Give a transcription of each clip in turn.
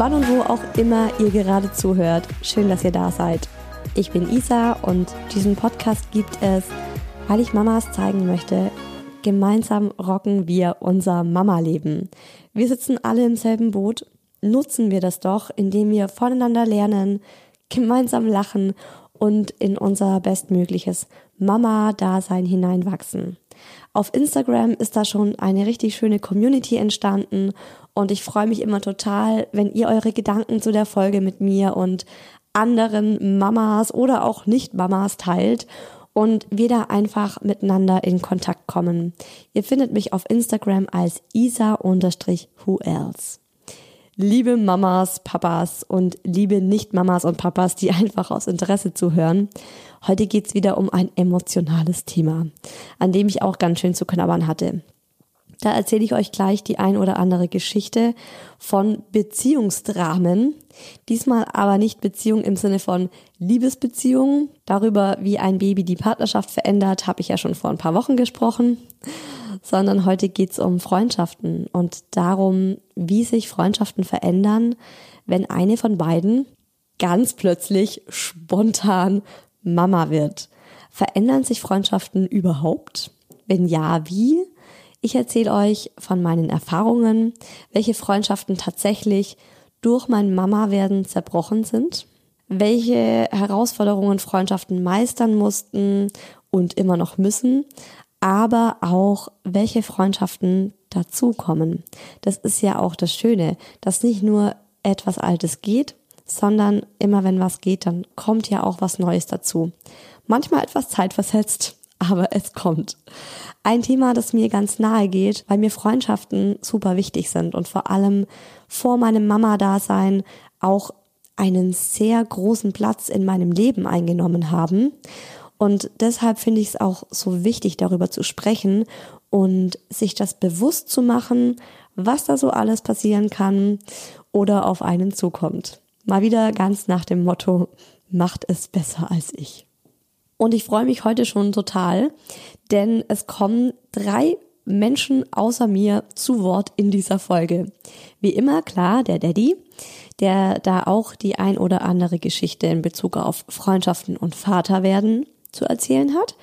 Wann und wo auch immer ihr gerade zuhört. Schön, dass ihr da seid. Ich bin Isa und diesen Podcast gibt es, weil ich Mamas zeigen möchte, gemeinsam rocken wir unser Mama-Leben. Wir sitzen alle im selben Boot. Nutzen wir das doch, indem wir voneinander lernen, gemeinsam lachen und in unser bestmögliches Mama-Dasein hineinwachsen. Auf Instagram ist da schon eine richtig schöne Community entstanden und ich freue mich immer total, wenn ihr eure Gedanken zu der Folge mit mir und anderen Mamas oder auch Nicht-Mamas teilt und wir da einfach miteinander in Kontakt kommen. Ihr findet mich auf Instagram als isa-who else. Liebe Mamas, Papas und liebe Nicht-Mamas und Papas, die einfach aus Interesse zuhören. Heute geht's wieder um ein emotionales Thema, an dem ich auch ganz schön zu knabbern hatte. Da erzähle ich euch gleich die ein oder andere Geschichte von Beziehungsdramen. Diesmal aber nicht Beziehung im Sinne von Liebesbeziehungen. Darüber, wie ein Baby die Partnerschaft verändert, habe ich ja schon vor ein paar Wochen gesprochen. Sondern heute geht's um Freundschaften und darum, wie sich Freundschaften verändern, wenn eine von beiden ganz plötzlich spontan Mama wird. Verändern sich Freundschaften überhaupt? Wenn ja, wie? Ich erzähle euch von meinen Erfahrungen, welche Freundschaften tatsächlich durch mein Mama-Werden zerbrochen sind, welche Herausforderungen Freundschaften meistern mussten und immer noch müssen, aber auch welche Freundschaften dazukommen. Das ist ja auch das Schöne, dass nicht nur etwas Altes geht, sondern immer wenn was geht, dann kommt ja auch was Neues dazu. Manchmal etwas zeitversetzt, aber es kommt. Ein Thema, das mir ganz nahe geht, weil mir Freundschaften super wichtig sind und vor allem vor meinem Mama-Dasein auch einen sehr großen Platz in meinem Leben eingenommen haben. Und deshalb finde ich es auch so wichtig, darüber zu sprechen und sich das bewusst zu machen, was da so alles passieren kann oder auf einen zukommt. Mal wieder ganz nach dem Motto, macht es besser als ich. Und ich freue mich heute schon total, denn es kommen drei Menschen außer mir zu Wort in dieser Folge. Wie immer, klar, der Daddy, der da auch die ein oder andere Geschichte in Bezug auf Freundschaften und Vaterwerden zu erzählen hat.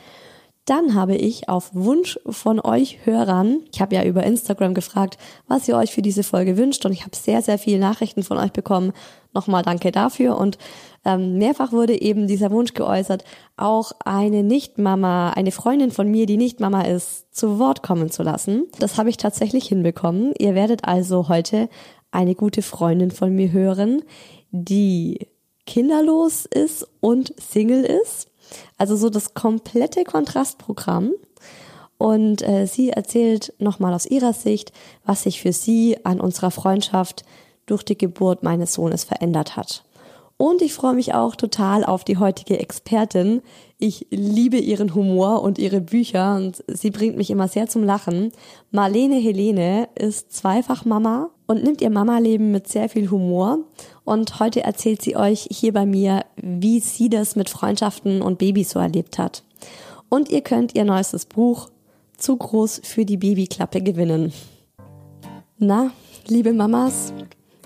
Dann habe ich auf Wunsch von euch Hörern, ich habe ja über Instagram gefragt, was ihr euch für diese Folge wünscht und ich habe sehr, sehr viele Nachrichten von euch bekommen, Nochmal danke dafür und ähm, mehrfach wurde eben dieser Wunsch geäußert, auch eine Nicht-Mama, eine Freundin von mir, die nicht Mama ist, zu Wort kommen zu lassen. Das habe ich tatsächlich hinbekommen. Ihr werdet also heute eine gute Freundin von mir hören, die kinderlos ist und Single ist. Also so das komplette Kontrastprogramm. Und äh, sie erzählt nochmal aus ihrer Sicht, was sich für sie an unserer Freundschaft durch die Geburt meines Sohnes verändert hat. Und ich freue mich auch total auf die heutige Expertin. Ich liebe ihren Humor und ihre Bücher und sie bringt mich immer sehr zum Lachen. Marlene Helene ist zweifach Mama und nimmt ihr Mama-Leben mit sehr viel Humor. Und heute erzählt sie euch hier bei mir, wie sie das mit Freundschaften und Babys so erlebt hat. Und ihr könnt ihr neuestes Buch Zu groß für die Babyklappe gewinnen. Na, liebe Mamas,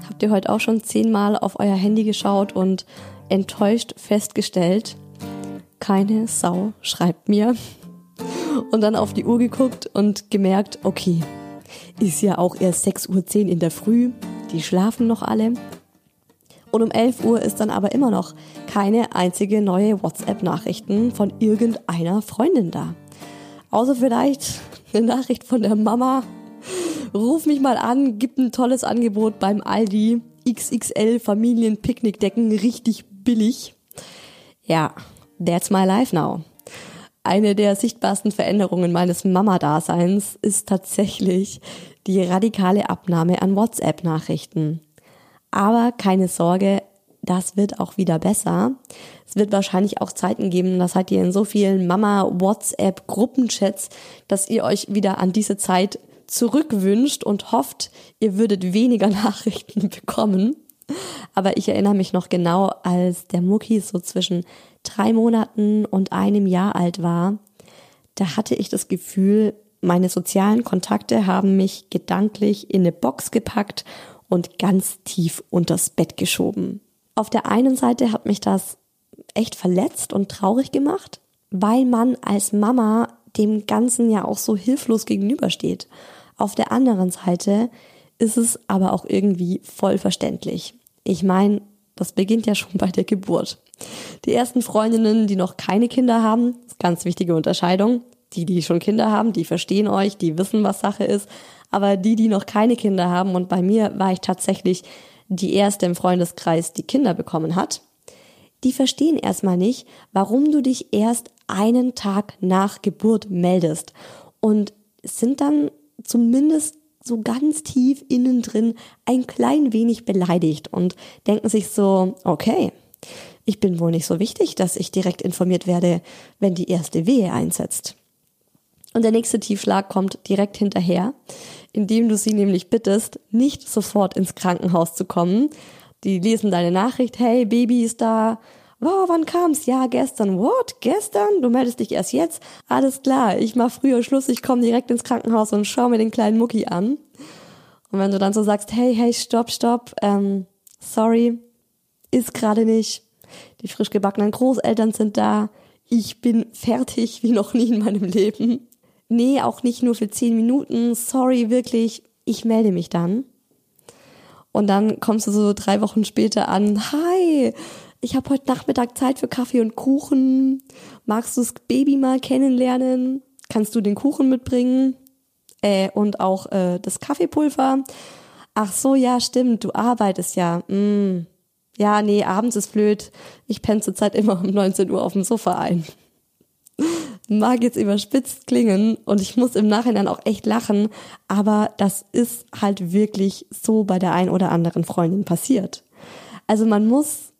Habt ihr heute auch schon zehnmal auf euer Handy geschaut und enttäuscht festgestellt, keine Sau schreibt mir. Und dann auf die Uhr geguckt und gemerkt, okay, ist ja auch erst 6.10 Uhr in der Früh, die schlafen noch alle. Und um 11 Uhr ist dann aber immer noch keine einzige neue WhatsApp-Nachrichten von irgendeiner Freundin da. Außer vielleicht eine Nachricht von der Mama, Ruf mich mal an, gib ein tolles Angebot beim Aldi. XXL Familienpicknickdecken, richtig billig. Ja, that's my life now. Eine der sichtbarsten Veränderungen meines Mama-Daseins ist tatsächlich die radikale Abnahme an WhatsApp-Nachrichten. Aber keine Sorge, das wird auch wieder besser. Es wird wahrscheinlich auch Zeiten geben, das seid ihr in so vielen Mama-WhatsApp-Gruppenchats, dass ihr euch wieder an diese Zeit zurückwünscht und hofft, ihr würdet weniger Nachrichten bekommen. Aber ich erinnere mich noch genau, als der Mucki so zwischen drei Monaten und einem Jahr alt war, da hatte ich das Gefühl, meine sozialen Kontakte haben mich gedanklich in eine Box gepackt und ganz tief unters Bett geschoben. Auf der einen Seite hat mich das echt verletzt und traurig gemacht, weil man als Mama dem Ganzen ja auch so hilflos gegenübersteht. Auf der anderen Seite ist es aber auch irgendwie voll verständlich. Ich meine, das beginnt ja schon bei der Geburt. Die ersten Freundinnen, die noch keine Kinder haben, ganz wichtige Unterscheidung. Die, die schon Kinder haben, die verstehen euch, die wissen, was Sache ist. Aber die, die noch keine Kinder haben, und bei mir war ich tatsächlich die erste im Freundeskreis, die Kinder bekommen hat, die verstehen erstmal nicht, warum du dich erst einen Tag nach Geburt meldest und sind dann zumindest so ganz tief innen drin ein klein wenig beleidigt und denken sich so, okay, ich bin wohl nicht so wichtig, dass ich direkt informiert werde, wenn die erste Wehe einsetzt. Und der nächste Tiefschlag kommt direkt hinterher, indem du sie nämlich bittest, nicht sofort ins Krankenhaus zu kommen. Die lesen deine Nachricht, hey, Baby ist da, wow, wann kam's? Ja, gestern. What? Gestern? Du meldest dich erst jetzt? Alles klar, ich mach früher Schluss, ich komme direkt ins Krankenhaus und schau mir den kleinen Mucki an. Und wenn du dann so sagst, hey, hey, stopp, stopp, ähm, sorry, ist gerade nicht. Die frisch gebackenen Großeltern sind da. Ich bin fertig wie noch nie in meinem Leben. Nee, auch nicht nur für zehn Minuten. Sorry, wirklich. Ich melde mich dann. Und dann kommst du so drei Wochen später an. Hi, ich habe heute Nachmittag Zeit für Kaffee und Kuchen. Magst du das Baby mal kennenlernen? Kannst du den Kuchen mitbringen? Äh, und auch äh, das Kaffeepulver? Ach so, ja, stimmt, du arbeitest ja. Mm. Ja, nee, abends ist blöd. Ich penne zurzeit immer um 19 Uhr auf dem Sofa ein. Mag jetzt überspitzt klingen und ich muss im Nachhinein auch echt lachen, aber das ist halt wirklich so bei der ein oder anderen Freundin passiert. Also man muss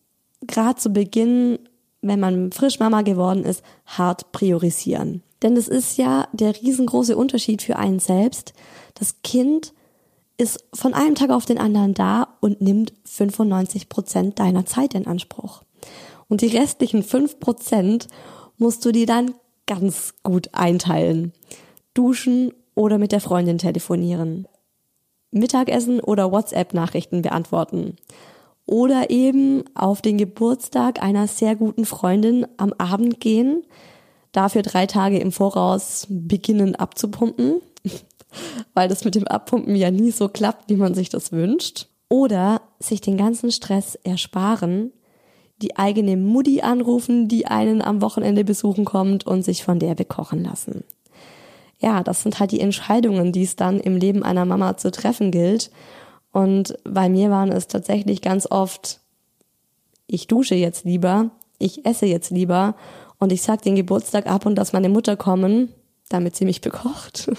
gerade zu Beginn, wenn man frisch Mama geworden ist, hart priorisieren. Denn es ist ja der riesengroße Unterschied für einen selbst. Das Kind ist von einem Tag auf den anderen da und nimmt 95 Prozent deiner Zeit in Anspruch. Und die restlichen 5 Prozent musst du dir dann ganz gut einteilen. Duschen oder mit der Freundin telefonieren. Mittagessen oder WhatsApp-Nachrichten beantworten oder eben auf den Geburtstag einer sehr guten Freundin am Abend gehen, dafür drei Tage im Voraus beginnen abzupumpen, weil das mit dem Abpumpen ja nie so klappt, wie man sich das wünscht. Oder sich den ganzen Stress ersparen, die eigene Mutti anrufen, die einen am Wochenende besuchen kommt und sich von der bekochen lassen. Ja, das sind halt die Entscheidungen, die es dann im Leben einer Mama zu treffen gilt. Und bei mir waren es tatsächlich ganz oft, ich dusche jetzt lieber, ich esse jetzt lieber und ich sag den Geburtstag ab und dass meine Mutter kommen, damit sie mich bekocht.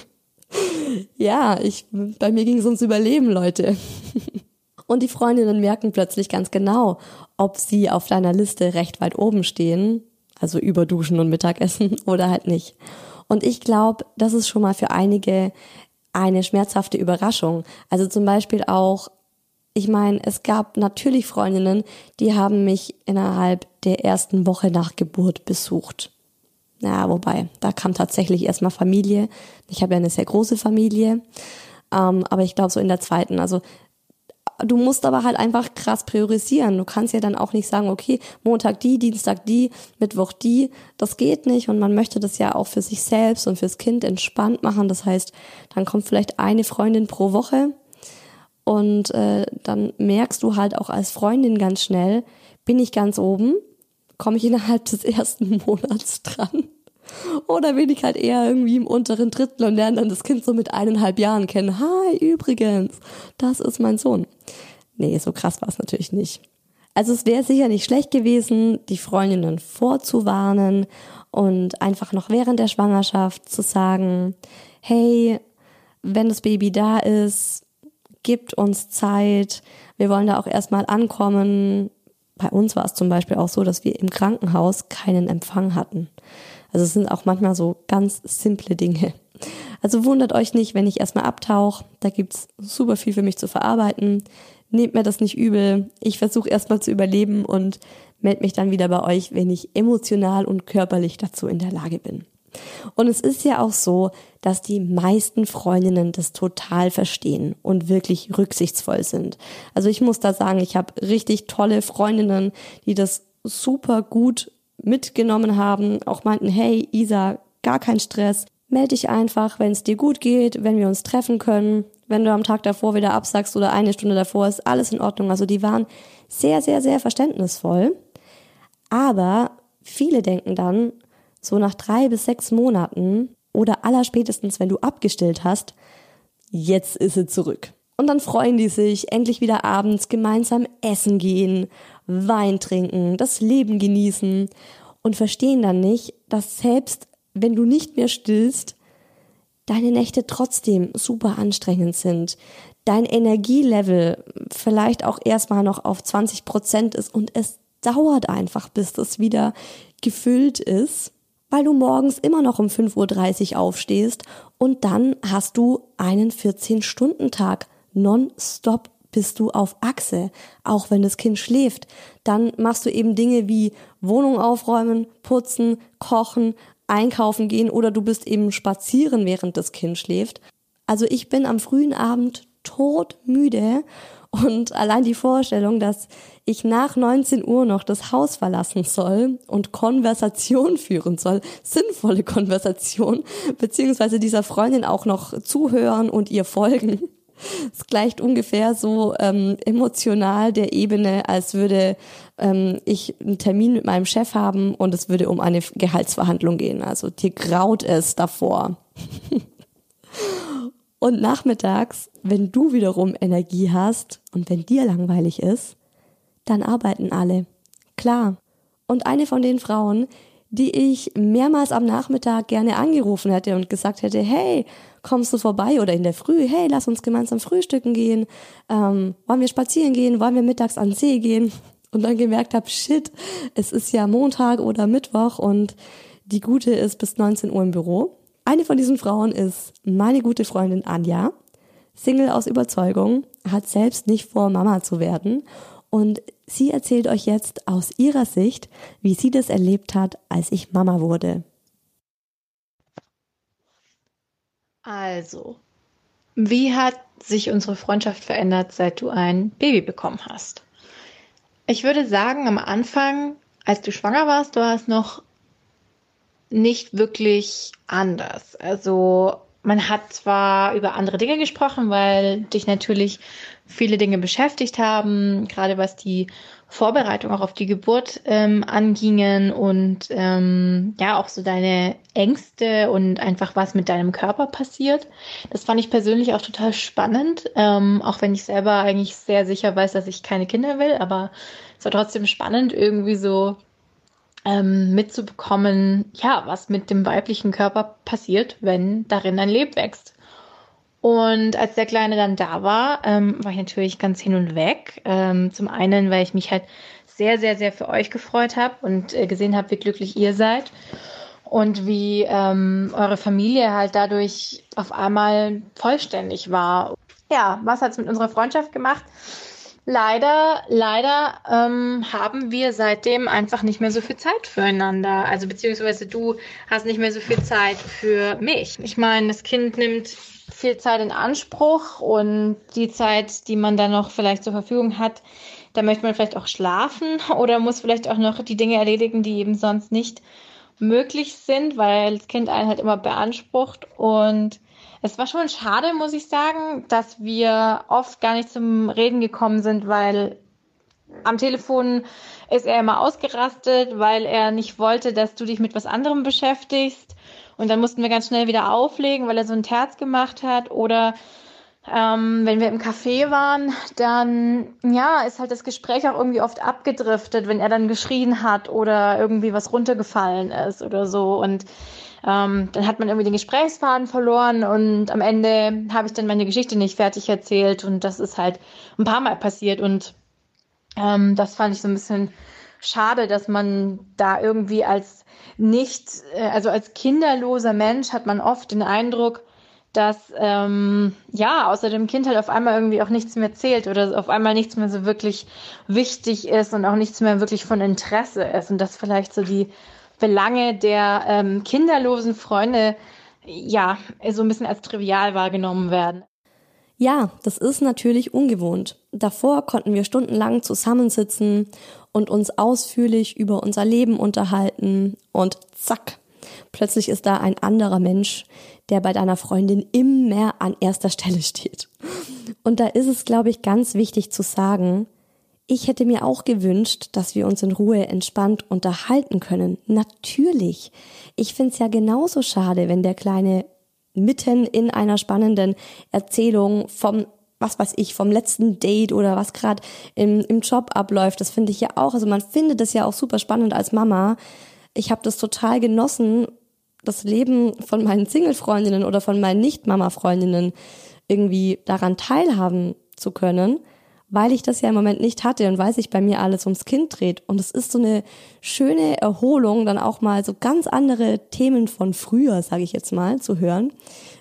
ja, ich, bei mir ging es ums Überleben, Leute. Und die Freundinnen merken plötzlich ganz genau, ob sie auf deiner Liste recht weit oben stehen, also über Duschen und Mittagessen oder halt nicht. Und ich glaube, das ist schon mal für einige eine schmerzhafte Überraschung. Also zum Beispiel auch, ich meine, es gab natürlich Freundinnen, die haben mich innerhalb der ersten Woche nach Geburt besucht. Ja, wobei, da kam tatsächlich erstmal Familie. Ich habe ja eine sehr große Familie. Ähm, aber ich glaube so in der zweiten, also Du musst aber halt einfach krass priorisieren. Du kannst ja dann auch nicht sagen, okay, Montag die, Dienstag die, Mittwoch die. Das geht nicht und man möchte das ja auch für sich selbst und fürs Kind entspannt machen. Das heißt, dann kommt vielleicht eine Freundin pro Woche und äh, dann merkst du halt auch als Freundin ganz schnell, bin ich ganz oben, komme ich innerhalb des ersten Monats dran. Oder bin ich halt eher irgendwie im unteren Drittel und lerne dann das Kind so mit eineinhalb Jahren kennen. Hi, übrigens, das ist mein Sohn. Nee, so krass war es natürlich nicht. Also es wäre sicher nicht schlecht gewesen, die Freundinnen vorzuwarnen und einfach noch während der Schwangerschaft zu sagen, hey, wenn das Baby da ist, gibt uns Zeit, wir wollen da auch erstmal ankommen. Bei uns war es zum Beispiel auch so, dass wir im Krankenhaus keinen Empfang hatten. Also es sind auch manchmal so ganz simple Dinge. Also wundert euch nicht, wenn ich erstmal abtauche. Da gibt's super viel für mich zu verarbeiten. Nehmt mir das nicht übel. Ich versuche erstmal zu überleben und melde mich dann wieder bei euch, wenn ich emotional und körperlich dazu in der Lage bin. Und es ist ja auch so, dass die meisten Freundinnen das total verstehen und wirklich rücksichtsvoll sind. Also ich muss da sagen, ich habe richtig tolle Freundinnen, die das super gut mitgenommen haben, auch meinten, hey Isa, gar kein Stress, melde dich einfach, wenn es dir gut geht, wenn wir uns treffen können. Wenn du am Tag davor wieder absagst oder eine Stunde davor, ist alles in Ordnung. Also die waren sehr, sehr, sehr verständnisvoll. Aber viele denken dann, so nach drei bis sechs Monaten oder allerspätestens, wenn du abgestillt hast, jetzt ist sie zurück. Und dann freuen die sich, endlich wieder abends gemeinsam essen gehen, Wein trinken, das Leben genießen und verstehen dann nicht, dass selbst wenn du nicht mehr stillst, deine Nächte trotzdem super anstrengend sind, dein Energielevel vielleicht auch erstmal noch auf 20 Prozent ist und es dauert einfach, bis das wieder gefüllt ist, weil du morgens immer noch um 5.30 Uhr aufstehst und dann hast du einen 14-Stunden-Tag nonstop bist du auf Achse, auch wenn das Kind schläft. Dann machst du eben Dinge wie Wohnung aufräumen, putzen, kochen, einkaufen gehen oder du bist eben spazieren, während das Kind schläft. Also ich bin am frühen Abend todmüde und allein die Vorstellung, dass ich nach 19 Uhr noch das Haus verlassen soll und Konversation führen soll, sinnvolle Konversation, beziehungsweise dieser Freundin auch noch zuhören und ihr folgen, es gleicht ungefähr so ähm, emotional der Ebene, als würde ähm, ich einen Termin mit meinem Chef haben und es würde um eine Gehaltsverhandlung gehen. Also dir graut es davor. und nachmittags, wenn du wiederum Energie hast und wenn dir langweilig ist, dann arbeiten alle. Klar. Und eine von den Frauen, die ich mehrmals am Nachmittag gerne angerufen hätte und gesagt hätte, hey, kommst du vorbei oder in der Früh, hey, lass uns gemeinsam frühstücken gehen, ähm, wollen wir spazieren gehen, wollen wir mittags an den See gehen? Und dann gemerkt habe, shit, es ist ja Montag oder Mittwoch und die Gute ist bis 19 Uhr im Büro. Eine von diesen Frauen ist meine gute Freundin Anja, Single aus Überzeugung, hat selbst nicht vor, Mama zu werden und sie erzählt euch jetzt aus ihrer Sicht, wie sie das erlebt hat, als ich Mama wurde. Also, wie hat sich unsere Freundschaft verändert, seit du ein Baby bekommen hast? Ich würde sagen, am Anfang, als du schwanger warst, war es noch nicht wirklich anders. Also man hat zwar über andere Dinge gesprochen, weil dich natürlich viele Dinge beschäftigt haben, gerade was die Vorbereitung auch auf die Geburt ähm, angingen und ähm, ja auch so deine Ängste und einfach was mit deinem Körper passiert. Das fand ich persönlich auch total spannend, ähm, auch wenn ich selber eigentlich sehr sicher weiß, dass ich keine Kinder will, aber es war trotzdem spannend irgendwie so ähm, mitzubekommen, ja, was mit dem weiblichen Körper passiert, wenn darin ein Leben wächst. Und als der Kleine dann da war, ähm, war ich natürlich ganz hin und weg. Ähm, zum einen, weil ich mich halt sehr, sehr, sehr für euch gefreut habe und äh, gesehen habe, wie glücklich ihr seid und wie ähm, eure Familie halt dadurch auf einmal vollständig war. Ja, was hat es mit unserer Freundschaft gemacht? Leider, leider ähm, haben wir seitdem einfach nicht mehr so viel Zeit füreinander. Also beziehungsweise du hast nicht mehr so viel Zeit für mich. Ich meine, das Kind nimmt viel Zeit in Anspruch und die Zeit, die man dann noch vielleicht zur Verfügung hat, da möchte man vielleicht auch schlafen oder muss vielleicht auch noch die Dinge erledigen, die eben sonst nicht möglich sind, weil das Kind einen halt immer beansprucht und es war schon schade, muss ich sagen, dass wir oft gar nicht zum Reden gekommen sind, weil am Telefon ist er immer ausgerastet, weil er nicht wollte, dass du dich mit was anderem beschäftigst. Und dann mussten wir ganz schnell wieder auflegen, weil er so ein Terz gemacht hat. Oder ähm, wenn wir im Café waren, dann ja, ist halt das Gespräch auch irgendwie oft abgedriftet, wenn er dann geschrien hat oder irgendwie was runtergefallen ist oder so. Und ähm, dann hat man irgendwie den Gesprächsfaden verloren und am Ende habe ich dann meine Geschichte nicht fertig erzählt und das ist halt ein paar Mal passiert und ähm, das fand ich so ein bisschen schade, dass man da irgendwie als nicht, äh, also als kinderloser Mensch hat man oft den Eindruck, dass ähm, ja außer dem Kind halt auf einmal irgendwie auch nichts mehr zählt oder auf einmal nichts mehr so wirklich wichtig ist und auch nichts mehr wirklich von Interesse ist und das vielleicht so die Belange der ähm, kinderlosen Freunde ja so ein bisschen als trivial wahrgenommen werden. Ja, das ist natürlich ungewohnt. Davor konnten wir stundenlang zusammensitzen und uns ausführlich über unser Leben unterhalten und zack, plötzlich ist da ein anderer Mensch, der bei deiner Freundin immer an erster Stelle steht. Und da ist es, glaube ich, ganz wichtig zu sagen, ich hätte mir auch gewünscht, dass wir uns in Ruhe entspannt unterhalten können. Natürlich. Ich finde es ja genauso schade, wenn der Kleine mitten in einer spannenden Erzählung vom was weiß ich, vom letzten Date oder was gerade im, im Job abläuft. Das finde ich ja auch. Also man findet das ja auch super spannend als Mama. Ich habe das total genossen, das Leben von meinen Single-Freundinnen oder von meinen Nicht-Mama-Freundinnen irgendwie daran teilhaben zu können weil ich das ja im Moment nicht hatte und weil sich bei mir alles ums Kind dreht. Und es ist so eine schöne Erholung, dann auch mal so ganz andere Themen von früher, sage ich jetzt mal, zu hören.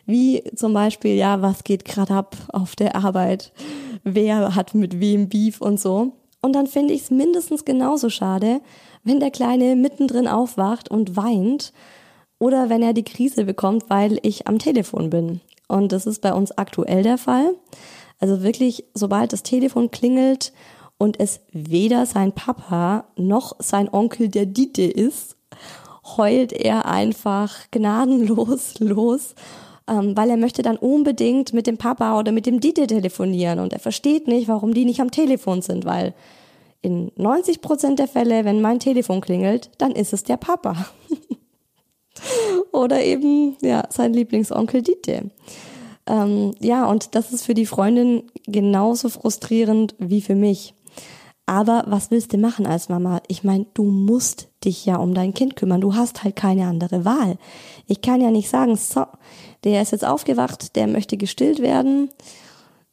Wie zum Beispiel, ja, was geht gerade ab auf der Arbeit? Wer hat mit wem Beef und so. Und dann finde ich es mindestens genauso schade, wenn der Kleine mittendrin aufwacht und weint oder wenn er die Krise bekommt, weil ich am Telefon bin. Und das ist bei uns aktuell der Fall. Also wirklich, sobald das Telefon klingelt und es weder sein Papa noch sein Onkel der Dite ist, heult er einfach gnadenlos los, ähm, weil er möchte dann unbedingt mit dem Papa oder mit dem Dite telefonieren und er versteht nicht, warum die nicht am Telefon sind, weil in 90 Prozent der Fälle, wenn mein Telefon klingelt, dann ist es der Papa. oder eben, ja, sein Lieblingsonkel Dite. Ähm, ja, und das ist für die Freundin genauso frustrierend wie für mich. Aber was willst du machen als Mama? Ich meine, du musst dich ja um dein Kind kümmern. Du hast halt keine andere Wahl. Ich kann ja nicht sagen, so, der ist jetzt aufgewacht, der möchte gestillt werden,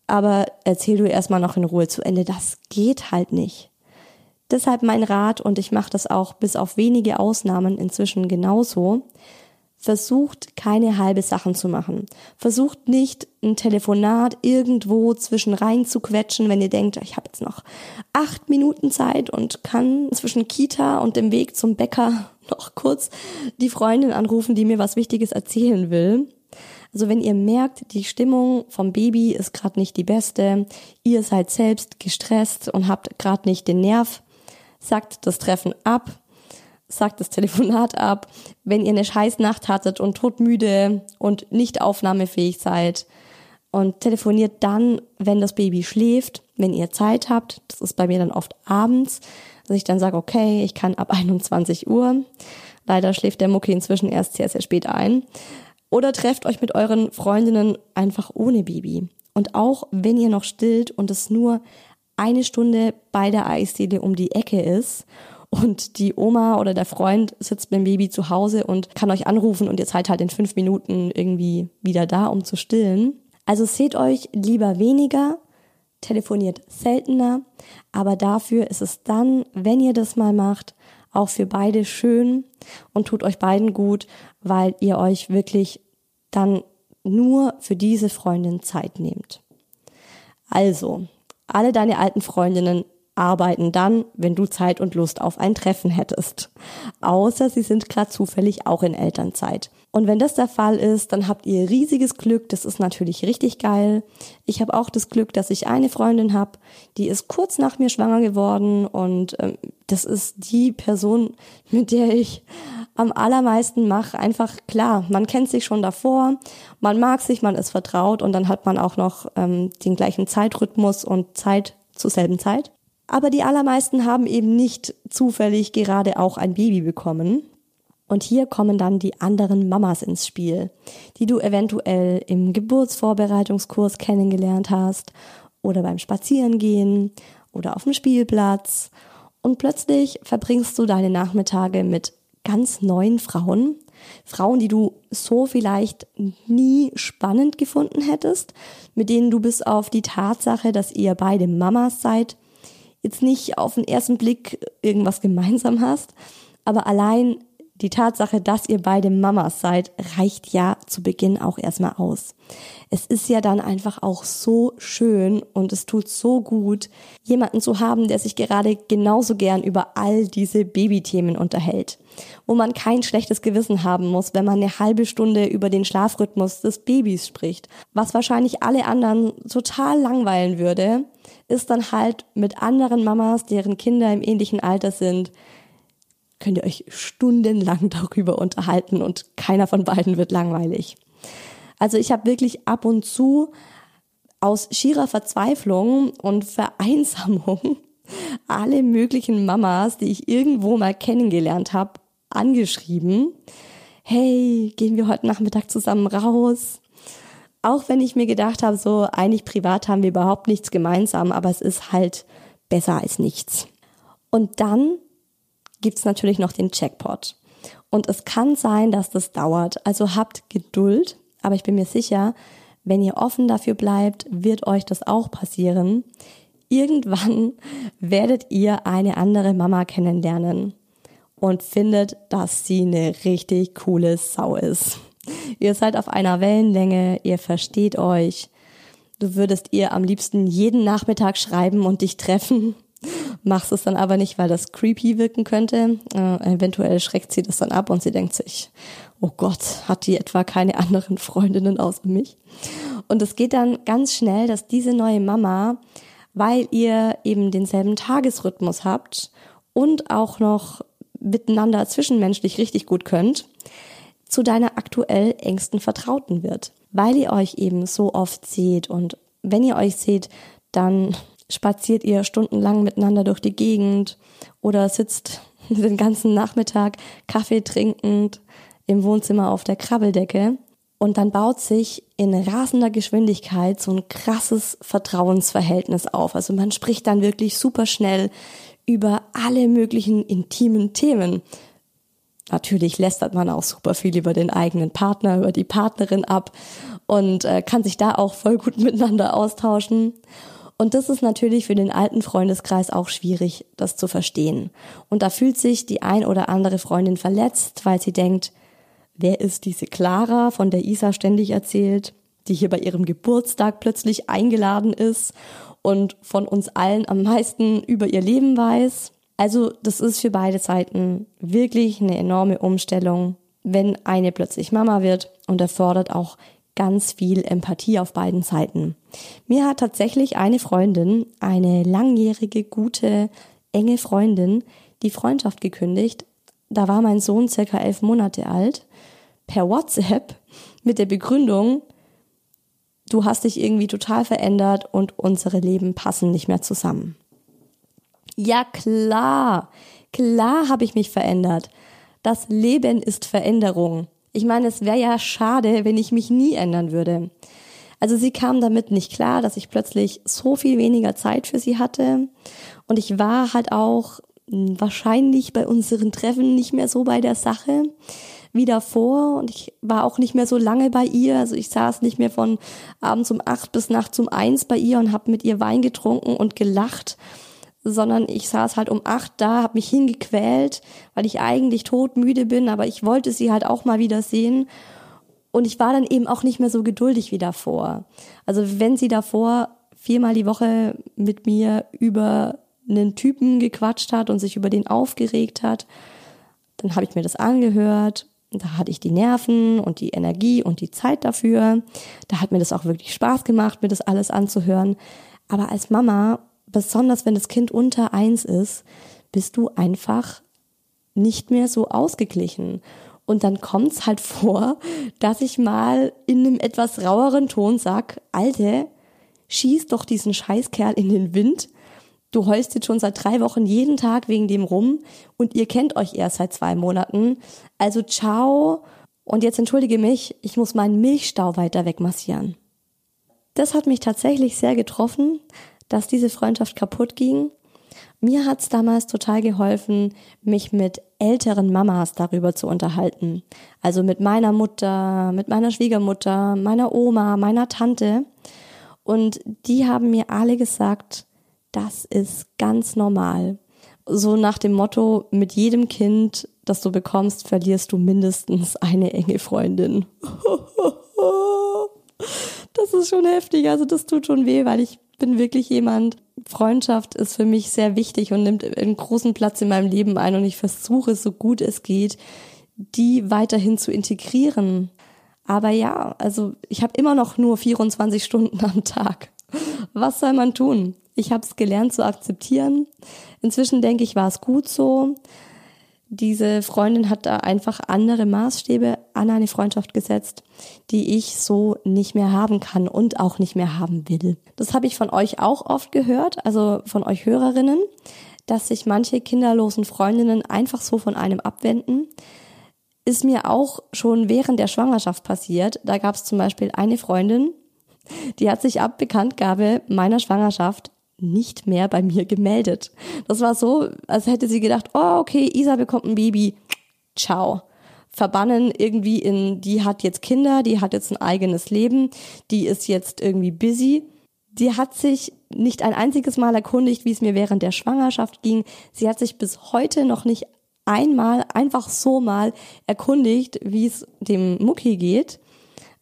aber erzähl du erstmal noch in Ruhe zu Ende. Das geht halt nicht. Deshalb mein Rat, und ich mache das auch bis auf wenige Ausnahmen inzwischen genauso, Versucht keine halbe Sachen zu machen. Versucht nicht ein Telefonat irgendwo zwischen rein zu quetschen, wenn ihr denkt, ich habe jetzt noch acht Minuten Zeit und kann zwischen Kita und dem Weg zum Bäcker noch kurz die Freundin anrufen, die mir was Wichtiges erzählen will. Also wenn ihr merkt, die Stimmung vom Baby ist gerade nicht die beste, ihr seid selbst gestresst und habt gerade nicht den Nerv, sagt das Treffen ab sagt das Telefonat ab. Wenn ihr eine Scheißnacht hattet und todmüde und nicht aufnahmefähig seid und telefoniert dann, wenn das Baby schläft, wenn ihr Zeit habt. Das ist bei mir dann oft abends, dass ich dann sage, okay, ich kann ab 21 Uhr. Leider schläft der Mucki inzwischen erst sehr, sehr spät ein. Oder trefft euch mit euren Freundinnen einfach ohne Baby. Und auch wenn ihr noch stillt und es nur eine Stunde bei der Eisdiele um die Ecke ist und die Oma oder der Freund sitzt mit dem Baby zu Hause und kann euch anrufen und ihr seid halt in fünf Minuten irgendwie wieder da, um zu stillen. Also seht euch lieber weniger, telefoniert seltener, aber dafür ist es dann, wenn ihr das mal macht, auch für beide schön und tut euch beiden gut, weil ihr euch wirklich dann nur für diese Freundin Zeit nehmt. Also, alle deine alten Freundinnen arbeiten dann, wenn du Zeit und Lust auf ein Treffen hättest. Außer sie sind gerade zufällig auch in Elternzeit. Und wenn das der Fall ist, dann habt ihr riesiges Glück. Das ist natürlich richtig geil. Ich habe auch das Glück, dass ich eine Freundin habe, die ist kurz nach mir schwanger geworden und ähm, das ist die Person, mit der ich am allermeisten mache. Einfach klar, man kennt sich schon davor, man mag sich, man ist vertraut und dann hat man auch noch ähm, den gleichen Zeitrhythmus und Zeit zur selben Zeit. Aber die allermeisten haben eben nicht zufällig gerade auch ein Baby bekommen. Und hier kommen dann die anderen Mamas ins Spiel, die du eventuell im Geburtsvorbereitungskurs kennengelernt hast oder beim Spazierengehen oder auf dem Spielplatz. Und plötzlich verbringst du deine Nachmittage mit ganz neuen Frauen, Frauen, die du so vielleicht nie spannend gefunden hättest, mit denen du bis auf die Tatsache, dass ihr beide Mamas seid, jetzt nicht auf den ersten Blick irgendwas gemeinsam hast, aber allein die Tatsache, dass ihr beide Mamas seid, reicht ja zu Beginn auch erstmal aus. Es ist ja dann einfach auch so schön und es tut so gut, jemanden zu haben, der sich gerade genauso gern über all diese Babythemen unterhält. Wo man kein schlechtes Gewissen haben muss, wenn man eine halbe Stunde über den Schlafrhythmus des Babys spricht. Was wahrscheinlich alle anderen total langweilen würde, ist dann halt mit anderen Mamas, deren Kinder im ähnlichen Alter sind, könnt ihr euch stundenlang darüber unterhalten und keiner von beiden wird langweilig. Also ich habe wirklich ab und zu aus schierer Verzweiflung und Vereinsamung alle möglichen Mamas, die ich irgendwo mal kennengelernt habe, angeschrieben. Hey, gehen wir heute Nachmittag zusammen raus? Auch wenn ich mir gedacht habe, so eigentlich privat haben wir überhaupt nichts gemeinsam, aber es ist halt besser als nichts. Und dann gibt's natürlich noch den Jackpot. Und es kann sein, dass das dauert. Also habt Geduld, aber ich bin mir sicher, wenn ihr offen dafür bleibt, wird euch das auch passieren. Irgendwann werdet ihr eine andere Mama kennenlernen und findet, dass sie eine richtig coole Sau ist. Ihr seid auf einer Wellenlänge, ihr versteht euch. Du würdest ihr am liebsten jeden Nachmittag schreiben und dich treffen machst es dann aber nicht, weil das creepy wirken könnte. Äh, eventuell schreckt sie das dann ab und sie denkt sich, oh Gott, hat die etwa keine anderen Freundinnen außer mich? Und es geht dann ganz schnell, dass diese neue Mama, weil ihr eben denselben Tagesrhythmus habt und auch noch miteinander zwischenmenschlich richtig gut könnt, zu deiner aktuell engsten Vertrauten wird, weil ihr euch eben so oft seht und wenn ihr euch seht, dann spaziert ihr stundenlang miteinander durch die Gegend oder sitzt den ganzen Nachmittag Kaffee trinkend im Wohnzimmer auf der Krabbeldecke. Und dann baut sich in rasender Geschwindigkeit so ein krasses Vertrauensverhältnis auf. Also man spricht dann wirklich super schnell über alle möglichen intimen Themen. Natürlich lästert man auch super viel über den eigenen Partner, über die Partnerin ab und äh, kann sich da auch voll gut miteinander austauschen. Und das ist natürlich für den alten Freundeskreis auch schwierig, das zu verstehen. Und da fühlt sich die ein oder andere Freundin verletzt, weil sie denkt, wer ist diese Clara, von der Isa ständig erzählt, die hier bei ihrem Geburtstag plötzlich eingeladen ist und von uns allen am meisten über ihr Leben weiß. Also das ist für beide Seiten wirklich eine enorme Umstellung, wenn eine plötzlich Mama wird und erfordert auch ganz viel Empathie auf beiden Seiten. Mir hat tatsächlich eine Freundin, eine langjährige, gute, enge Freundin, die Freundschaft gekündigt, da war mein Sohn circa elf Monate alt, per WhatsApp mit der Begründung, du hast dich irgendwie total verändert und unsere Leben passen nicht mehr zusammen. Ja klar, klar habe ich mich verändert. Das Leben ist Veränderung. Ich meine, es wäre ja schade, wenn ich mich nie ändern würde. Also sie kam damit nicht klar, dass ich plötzlich so viel weniger Zeit für sie hatte. Und ich war halt auch wahrscheinlich bei unseren Treffen nicht mehr so bei der Sache wie davor und ich war auch nicht mehr so lange bei ihr. Also ich saß nicht mehr von abends um acht bis nachts um eins bei ihr und habe mit ihr Wein getrunken und gelacht, sondern ich saß halt um acht da, habe mich hingequält, weil ich eigentlich todmüde bin, aber ich wollte sie halt auch mal wieder sehen. Und ich war dann eben auch nicht mehr so geduldig wie davor. Also wenn sie davor viermal die Woche mit mir über einen Typen gequatscht hat und sich über den aufgeregt hat, dann habe ich mir das angehört. Da hatte ich die Nerven und die Energie und die Zeit dafür. Da hat mir das auch wirklich Spaß gemacht, mir das alles anzuhören. Aber als Mama, besonders wenn das Kind unter eins ist, bist du einfach nicht mehr so ausgeglichen. Und dann kommt's halt vor, dass ich mal in einem etwas raueren Ton sag, Alte, schieß doch diesen Scheißkerl in den Wind du heulst jetzt schon seit drei Wochen jeden Tag wegen dem rum und ihr kennt euch erst seit zwei Monaten. Also ciao. Und jetzt entschuldige mich, ich muss meinen Milchstau weiter wegmassieren. Das hat mich tatsächlich sehr getroffen, dass diese Freundschaft kaputt ging. Mir hat's damals total geholfen, mich mit älteren Mamas darüber zu unterhalten. Also mit meiner Mutter, mit meiner Schwiegermutter, meiner Oma, meiner Tante. Und die haben mir alle gesagt, das ist ganz normal. So nach dem Motto, mit jedem Kind, das du bekommst, verlierst du mindestens eine enge Freundin. Das ist schon heftig, also das tut schon weh, weil ich bin wirklich jemand, Freundschaft ist für mich sehr wichtig und nimmt einen großen Platz in meinem Leben ein und ich versuche, so gut es geht, die weiterhin zu integrieren. Aber ja, also ich habe immer noch nur 24 Stunden am Tag. Was soll man tun? Ich habe es gelernt zu akzeptieren. Inzwischen denke ich, war es gut so. Diese Freundin hat da einfach andere Maßstäbe an eine Freundschaft gesetzt, die ich so nicht mehr haben kann und auch nicht mehr haben will. Das habe ich von euch auch oft gehört, also von euch Hörerinnen, dass sich manche kinderlosen Freundinnen einfach so von einem abwenden. Ist mir auch schon während der Schwangerschaft passiert. Da gab es zum Beispiel eine Freundin, die hat sich ab Bekanntgabe meiner Schwangerschaft nicht mehr bei mir gemeldet. Das war so, als hätte sie gedacht, oh, okay, Isa bekommt ein Baby. Ciao. Verbannen irgendwie in, die hat jetzt Kinder, die hat jetzt ein eigenes Leben, die ist jetzt irgendwie busy. Die hat sich nicht ein einziges Mal erkundigt, wie es mir während der Schwangerschaft ging. Sie hat sich bis heute noch nicht einmal, einfach so mal erkundigt, wie es dem Mucki geht.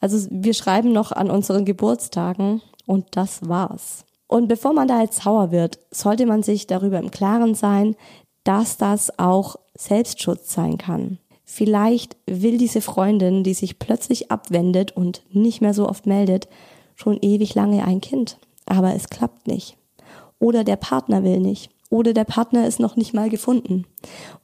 Also wir schreiben noch an unseren Geburtstagen und das war's. Und bevor man da jetzt sauer wird, sollte man sich darüber im Klaren sein, dass das auch Selbstschutz sein kann. Vielleicht will diese Freundin, die sich plötzlich abwendet und nicht mehr so oft meldet, schon ewig lange ein Kind. Aber es klappt nicht. Oder der Partner will nicht. Oder der Partner ist noch nicht mal gefunden.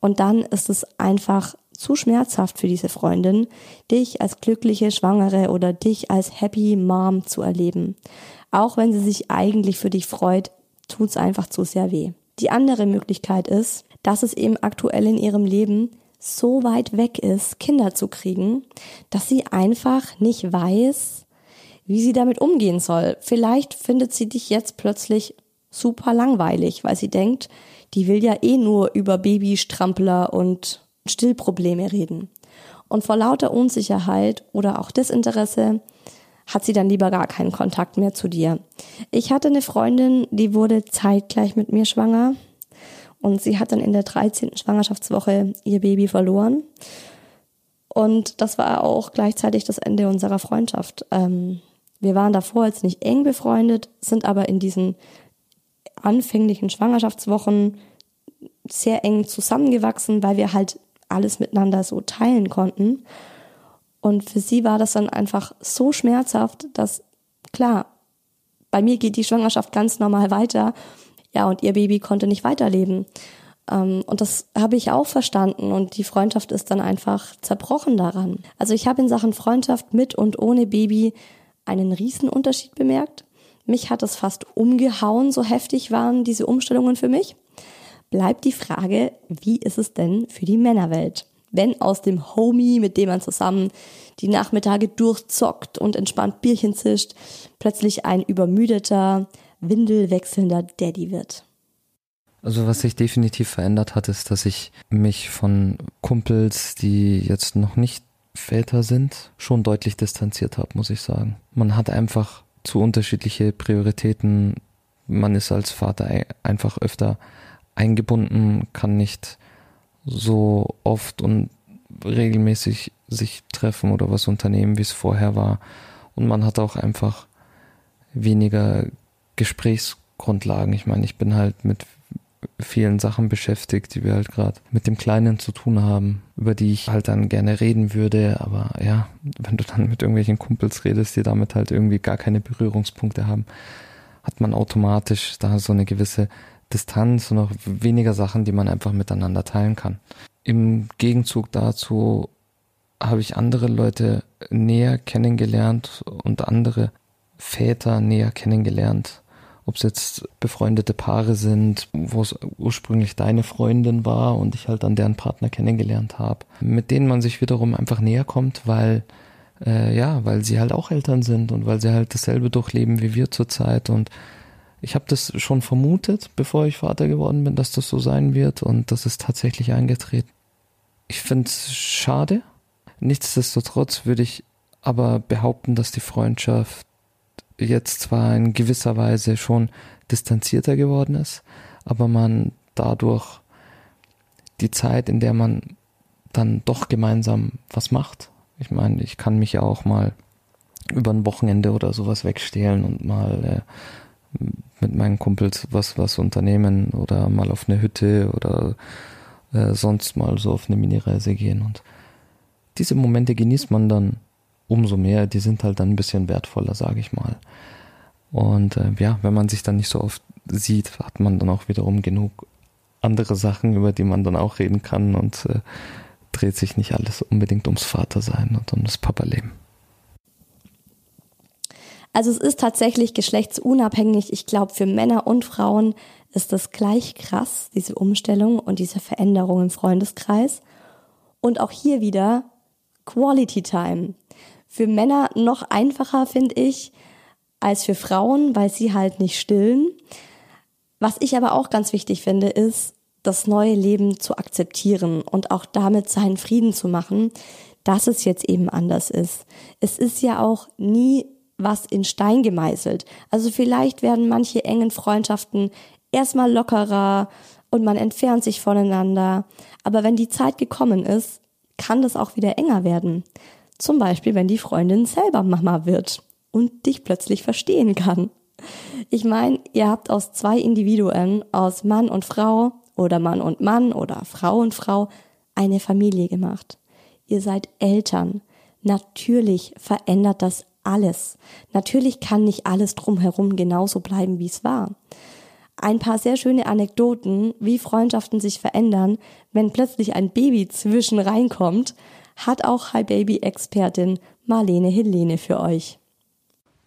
Und dann ist es einfach zu schmerzhaft für diese Freundin, dich als glückliche Schwangere oder dich als Happy Mom zu erleben. Auch wenn sie sich eigentlich für dich freut, tut's einfach zu sehr weh. Die andere Möglichkeit ist, dass es eben aktuell in ihrem Leben so weit weg ist, Kinder zu kriegen, dass sie einfach nicht weiß, wie sie damit umgehen soll. Vielleicht findet sie dich jetzt plötzlich super langweilig, weil sie denkt, die will ja eh nur über Babystrampler und Stillprobleme reden. Und vor lauter Unsicherheit oder auch Desinteresse hat sie dann lieber gar keinen Kontakt mehr zu dir. Ich hatte eine Freundin, die wurde zeitgleich mit mir schwanger und sie hat dann in der 13. Schwangerschaftswoche ihr Baby verloren. Und das war auch gleichzeitig das Ende unserer Freundschaft. Ähm, wir waren davor jetzt nicht eng befreundet, sind aber in diesen anfänglichen Schwangerschaftswochen sehr eng zusammengewachsen, weil wir halt alles miteinander so teilen konnten. Und für sie war das dann einfach so schmerzhaft, dass klar, bei mir geht die Schwangerschaft ganz normal weiter. Ja, und ihr Baby konnte nicht weiterleben. Ähm, und das habe ich auch verstanden und die Freundschaft ist dann einfach zerbrochen daran. Also ich habe in Sachen Freundschaft mit und ohne Baby einen Riesenunterschied bemerkt. Mich hat es fast umgehauen, so heftig waren diese Umstellungen für mich. Bleibt die Frage, wie ist es denn für die Männerwelt? Wenn aus dem Homie, mit dem man zusammen die Nachmittage durchzockt und entspannt Bierchen zischt, plötzlich ein übermüdeter, windelwechselnder Daddy wird. Also was sich definitiv verändert hat, ist, dass ich mich von Kumpels, die jetzt noch nicht Väter sind, schon deutlich distanziert habe, muss ich sagen. Man hat einfach zu unterschiedliche Prioritäten. Man ist als Vater einfach öfter eingebunden, kann nicht so oft und regelmäßig sich treffen oder was unternehmen, wie es vorher war. Und man hat auch einfach weniger Gesprächsgrundlagen. Ich meine, ich bin halt mit vielen Sachen beschäftigt, die wir halt gerade mit dem Kleinen zu tun haben, über die ich halt dann gerne reden würde. Aber ja, wenn du dann mit irgendwelchen Kumpels redest, die damit halt irgendwie gar keine Berührungspunkte haben, hat man automatisch da so eine gewisse Distanz und auch weniger Sachen, die man einfach miteinander teilen kann. Im Gegenzug dazu habe ich andere Leute näher kennengelernt und andere Väter näher kennengelernt ob es jetzt befreundete Paare sind, wo es ursprünglich deine Freundin war und ich halt dann deren Partner kennengelernt habe, mit denen man sich wiederum einfach näher kommt, weil äh, ja, weil sie halt auch Eltern sind und weil sie halt dasselbe durchleben wie wir zurzeit und ich habe das schon vermutet, bevor ich Vater geworden bin, dass das so sein wird und das ist tatsächlich eingetreten. Ich finde es schade. Nichtsdestotrotz würde ich aber behaupten, dass die Freundschaft jetzt zwar in gewisser Weise schon distanzierter geworden ist, aber man dadurch die Zeit, in der man dann doch gemeinsam was macht. Ich meine, ich kann mich ja auch mal über ein Wochenende oder sowas wegstehlen und mal äh, mit meinen Kumpels was was unternehmen oder mal auf eine Hütte oder äh, sonst mal so auf eine Minireise gehen und diese Momente genießt man dann umso mehr, die sind halt dann ein bisschen wertvoller, sage ich mal. Und äh, ja, wenn man sich dann nicht so oft sieht, hat man dann auch wiederum genug andere Sachen, über die man dann auch reden kann und äh, dreht sich nicht alles unbedingt ums Vatersein und um das Papa-Leben. Also es ist tatsächlich geschlechtsunabhängig. Ich glaube, für Männer und Frauen ist das gleich krass, diese Umstellung und diese Veränderung im Freundeskreis. Und auch hier wieder Quality Time. Für Männer noch einfacher, finde ich, als für Frauen, weil sie halt nicht stillen. Was ich aber auch ganz wichtig finde, ist, das neue Leben zu akzeptieren und auch damit seinen Frieden zu machen, dass es jetzt eben anders ist. Es ist ja auch nie was in Stein gemeißelt. Also vielleicht werden manche engen Freundschaften erstmal lockerer und man entfernt sich voneinander. Aber wenn die Zeit gekommen ist, kann das auch wieder enger werden. Zum Beispiel, wenn die Freundin selber Mama wird und dich plötzlich verstehen kann. Ich meine, ihr habt aus zwei Individuen, aus Mann und Frau oder Mann und Mann oder Frau und Frau, eine Familie gemacht. Ihr seid Eltern. Natürlich verändert das alles. Natürlich kann nicht alles drumherum genauso bleiben, wie es war. Ein paar sehr schöne Anekdoten, wie Freundschaften sich verändern, wenn plötzlich ein Baby zwischen reinkommt, hat auch Hi Baby Expertin Marlene Helene für euch.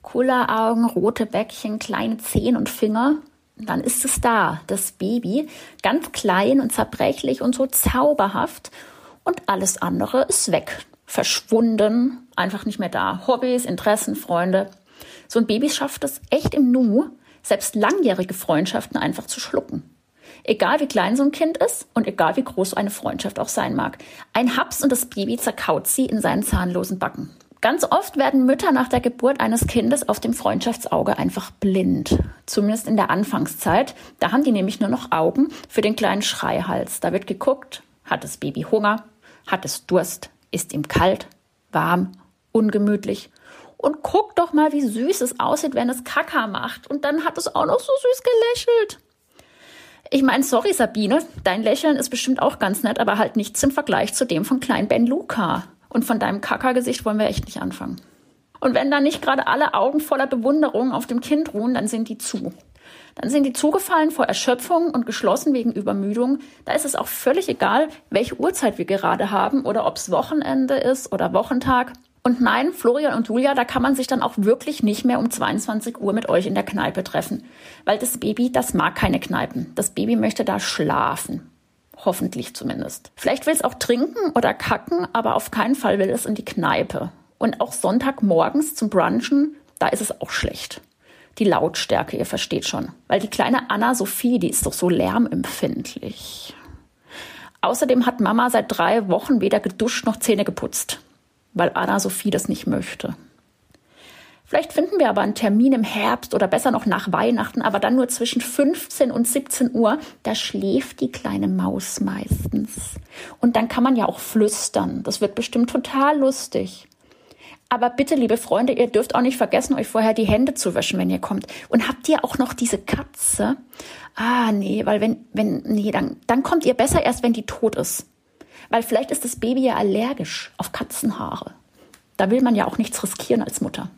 Kulleraugen, rote Bäckchen, kleine Zehen und Finger. Dann ist es da, das Baby, ganz klein und zerbrechlich und so zauberhaft. Und alles andere ist weg, verschwunden, einfach nicht mehr da. Hobbys, Interessen, Freunde. So ein Baby schafft es echt im Nu, selbst langjährige Freundschaften einfach zu schlucken. Egal wie klein so ein Kind ist und egal wie groß so eine Freundschaft auch sein mag. Ein Haps und das Baby zerkaut sie in seinen zahnlosen Backen. Ganz oft werden Mütter nach der Geburt eines Kindes auf dem Freundschaftsauge einfach blind. Zumindest in der Anfangszeit. Da haben die nämlich nur noch Augen für den kleinen Schreihals. Da wird geguckt, hat das Baby Hunger, hat es Durst, ist ihm kalt, warm, ungemütlich. Und guck doch mal, wie süß es aussieht, wenn es Kaka macht. Und dann hat es auch noch so süß gelächelt. Ich meine, sorry Sabine, dein Lächeln ist bestimmt auch ganz nett, aber halt nichts im Vergleich zu dem von klein Ben Luca. Und von deinem Kackergesicht wollen wir echt nicht anfangen. Und wenn da nicht gerade alle Augen voller Bewunderung auf dem Kind ruhen, dann sind die zu. Dann sind die zugefallen vor Erschöpfung und geschlossen wegen Übermüdung. Da ist es auch völlig egal, welche Uhrzeit wir gerade haben oder ob es Wochenende ist oder Wochentag. Und nein, Florian und Julia, da kann man sich dann auch wirklich nicht mehr um 22 Uhr mit euch in der Kneipe treffen. Weil das Baby, das mag keine Kneipen. Das Baby möchte da schlafen. Hoffentlich zumindest. Vielleicht will es auch trinken oder kacken, aber auf keinen Fall will es in die Kneipe. Und auch Sonntagmorgens zum Brunchen, da ist es auch schlecht. Die Lautstärke, ihr versteht schon. Weil die kleine Anna Sophie, die ist doch so lärmempfindlich. Außerdem hat Mama seit drei Wochen weder geduscht noch Zähne geputzt weil Anna-Sophie das nicht möchte. Vielleicht finden wir aber einen Termin im Herbst oder besser noch nach Weihnachten, aber dann nur zwischen 15 und 17 Uhr. Da schläft die kleine Maus meistens. Und dann kann man ja auch flüstern. Das wird bestimmt total lustig. Aber bitte, liebe Freunde, ihr dürft auch nicht vergessen, euch vorher die Hände zu waschen, wenn ihr kommt. Und habt ihr auch noch diese Katze? Ah, nee, weil wenn, wenn, nee, dann, dann kommt ihr besser erst, wenn die tot ist. Weil vielleicht ist das Baby ja allergisch auf Katzenhaare. Da will man ja auch nichts riskieren als Mutter.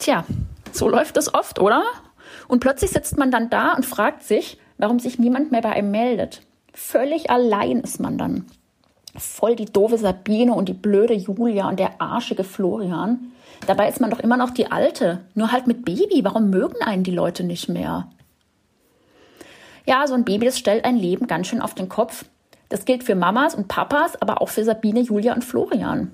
Tja, so läuft es oft, oder? Und plötzlich sitzt man dann da und fragt sich, warum sich niemand mehr bei einem meldet. Völlig allein ist man dann. Voll die doofe Sabine und die blöde Julia und der arschige Florian. Dabei ist man doch immer noch die Alte, nur halt mit Baby. Warum mögen einen die Leute nicht mehr? Ja, so ein Baby, das stellt ein Leben ganz schön auf den Kopf. Das gilt für Mamas und Papas, aber auch für Sabine, Julia und Florian.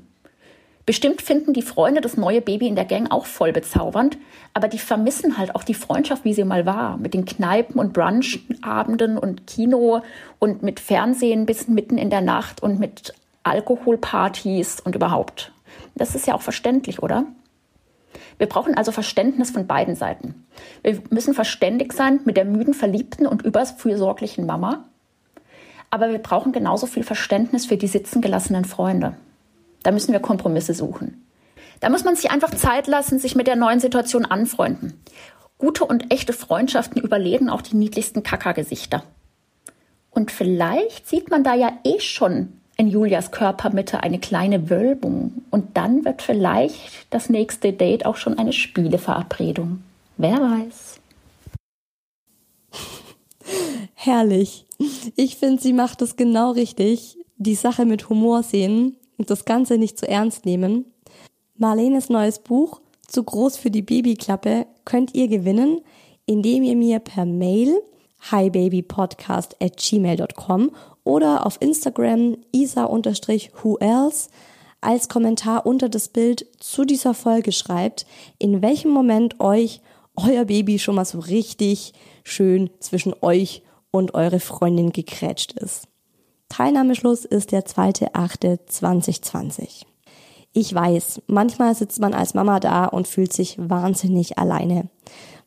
Bestimmt finden die Freunde das neue Baby in der Gang auch voll bezaubernd, aber die vermissen halt auch die Freundschaft, wie sie mal war, mit den Kneipen und Brunchabenden und Kino und mit Fernsehen bis mitten in der Nacht und mit Alkoholpartys und überhaupt. Das ist ja auch verständlich, oder? Wir brauchen also Verständnis von beiden Seiten. Wir müssen verständig sein mit der müden, verliebten und überfürsorglichen Mama aber wir brauchen genauso viel Verständnis für die sitzen gelassenen Freunde. Da müssen wir Kompromisse suchen. Da muss man sich einfach Zeit lassen, sich mit der neuen Situation anfreunden. Gute und echte Freundschaften überleben auch die niedlichsten Kackergesichter. Und vielleicht sieht man da ja eh schon in Julias Körpermitte eine kleine Wölbung. Und dann wird vielleicht das nächste Date auch schon eine Spieleverabredung. Wer weiß. Herrlich. Ich finde, sie macht es genau richtig. Die Sache mit Humor sehen und das Ganze nicht zu ernst nehmen. Marlenes neues Buch Zu groß für die Babyklappe könnt ihr gewinnen, indem ihr mir per Mail hibabypodcast at gmail.com oder auf Instagram isa-who else als Kommentar unter das Bild zu dieser Folge schreibt, in welchem Moment euch euer Baby schon mal so richtig schön zwischen euch und eure Freundin gekrätscht ist. Teilnahmeschluss ist der 2.8.2020. Ich weiß, manchmal sitzt man als Mama da und fühlt sich wahnsinnig alleine,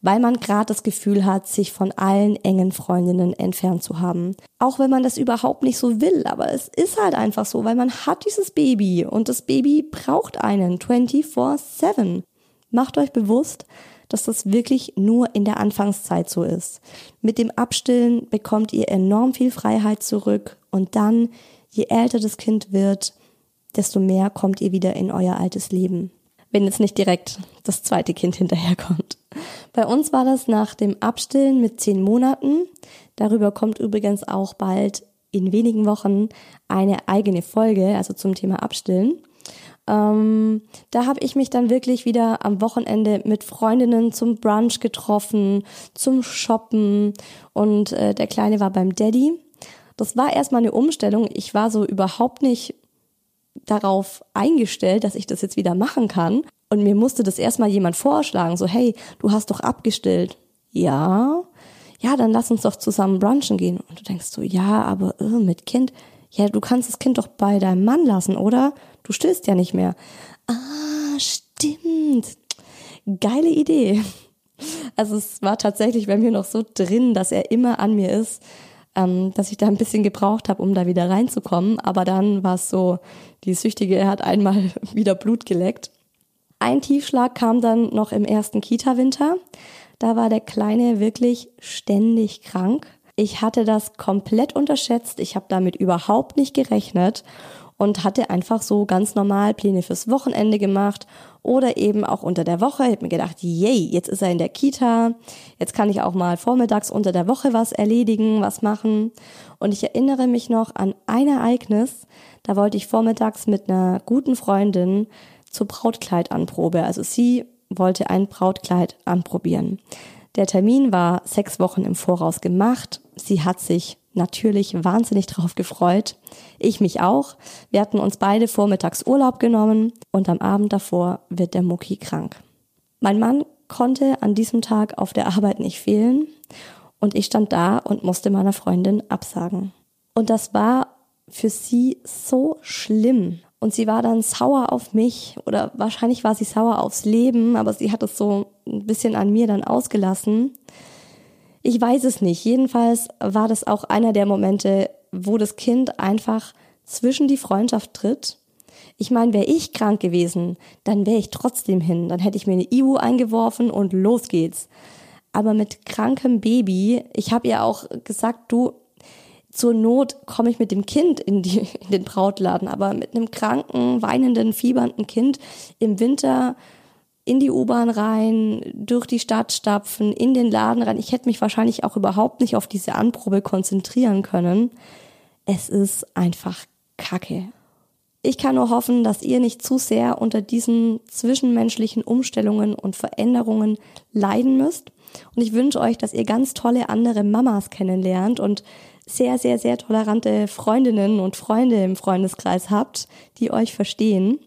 weil man gerade das Gefühl hat, sich von allen engen Freundinnen entfernt zu haben. Auch wenn man das überhaupt nicht so will, aber es ist halt einfach so, weil man hat dieses Baby und das Baby braucht einen 24/7. Macht euch bewusst, dass das wirklich nur in der Anfangszeit so ist. Mit dem Abstillen bekommt ihr enorm viel Freiheit zurück und dann, je älter das Kind wird, desto mehr kommt ihr wieder in euer altes Leben. Wenn jetzt nicht direkt das zweite Kind hinterherkommt. Bei uns war das nach dem Abstillen mit zehn Monaten. Darüber kommt übrigens auch bald in wenigen Wochen eine eigene Folge, also zum Thema Abstillen. Ähm, da habe ich mich dann wirklich wieder am Wochenende mit Freundinnen zum Brunch getroffen, zum Shoppen und äh, der Kleine war beim Daddy. Das war erstmal eine Umstellung. Ich war so überhaupt nicht darauf eingestellt, dass ich das jetzt wieder machen kann. Und mir musste das erstmal jemand vorschlagen, so, hey, du hast doch abgestillt. Ja, ja, dann lass uns doch zusammen brunchen gehen. Und du denkst so, ja, aber äh, mit Kind, ja, du kannst das Kind doch bei deinem Mann lassen, oder? Du stillst ja nicht mehr. Ah, stimmt. Geile Idee. Also es war tatsächlich bei mir noch so drin, dass er immer an mir ist, ähm, dass ich da ein bisschen gebraucht habe, um da wieder reinzukommen. Aber dann war es so, die Süchtige hat einmal wieder Blut geleckt. Ein Tiefschlag kam dann noch im ersten Kita-Winter. Da war der Kleine wirklich ständig krank. Ich hatte das komplett unterschätzt. Ich habe damit überhaupt nicht gerechnet und hatte einfach so ganz normal Pläne fürs Wochenende gemacht oder eben auch unter der Woche. Ich habe mir gedacht, yay, jetzt ist er in der Kita, jetzt kann ich auch mal vormittags unter der Woche was erledigen, was machen. Und ich erinnere mich noch an ein Ereignis, da wollte ich vormittags mit einer guten Freundin zur Brautkleidanprobe. Also sie wollte ein Brautkleid anprobieren. Der Termin war sechs Wochen im Voraus gemacht. Sie hat sich natürlich wahnsinnig drauf gefreut. Ich mich auch. Wir hatten uns beide vormittags Urlaub genommen und am Abend davor wird der Mucki krank. Mein Mann konnte an diesem Tag auf der Arbeit nicht fehlen und ich stand da und musste meiner Freundin absagen. Und das war für sie so schlimm. Und sie war dann sauer auf mich oder wahrscheinlich war sie sauer aufs Leben, aber sie hat es so ein bisschen an mir dann ausgelassen. Ich weiß es nicht. Jedenfalls war das auch einer der Momente, wo das Kind einfach zwischen die Freundschaft tritt. Ich meine, wäre ich krank gewesen, dann wäre ich trotzdem hin. Dann hätte ich mir eine Ibu eingeworfen und los geht's. Aber mit krankem Baby, ich habe ihr auch gesagt, du, zur Not komme ich mit dem Kind in, die, in den Brautladen, aber mit einem kranken, weinenden, fiebernden Kind im Winter in die U-Bahn rein, durch die Stadt stapfen, in den Laden rein. Ich hätte mich wahrscheinlich auch überhaupt nicht auf diese Anprobe konzentrieren können. Es ist einfach Kacke. Ich kann nur hoffen, dass ihr nicht zu sehr unter diesen zwischenmenschlichen Umstellungen und Veränderungen leiden müsst. Und ich wünsche euch, dass ihr ganz tolle andere Mamas kennenlernt und sehr, sehr, sehr tolerante Freundinnen und Freunde im Freundeskreis habt, die euch verstehen.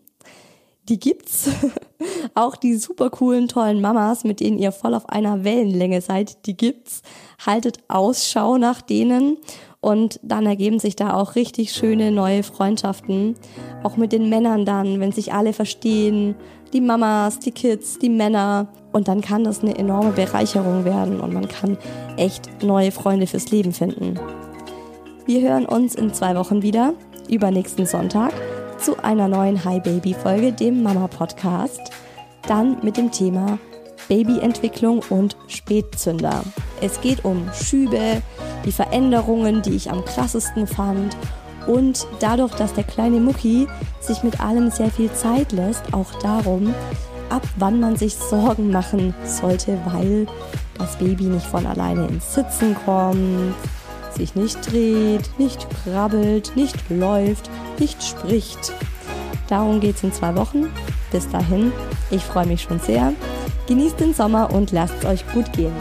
Die gibt's. Auch die super coolen, tollen Mamas, mit denen ihr voll auf einer Wellenlänge seid, die gibt's. Haltet Ausschau nach denen und dann ergeben sich da auch richtig schöne neue Freundschaften. Auch mit den Männern dann, wenn sich alle verstehen. Die Mamas, die Kids, die Männer. Und dann kann das eine enorme Bereicherung werden und man kann echt neue Freunde fürs Leben finden. Wir hören uns in zwei Wochen wieder, übernächsten Sonntag, zu einer neuen Hi Baby Folge, dem Mama Podcast. Dann mit dem Thema Babyentwicklung und Spätzünder. Es geht um Schübe, die Veränderungen, die ich am krassesten fand und dadurch, dass der kleine Mucki sich mit allem sehr viel Zeit lässt, auch darum, ab wann man sich Sorgen machen sollte, weil das Baby nicht von alleine ins Sitzen kommt, sich nicht dreht, nicht krabbelt, nicht läuft, nicht spricht. Darum geht es in zwei Wochen. Bis dahin, ich freue mich schon sehr. Genießt den Sommer und lasst es euch gut gehen.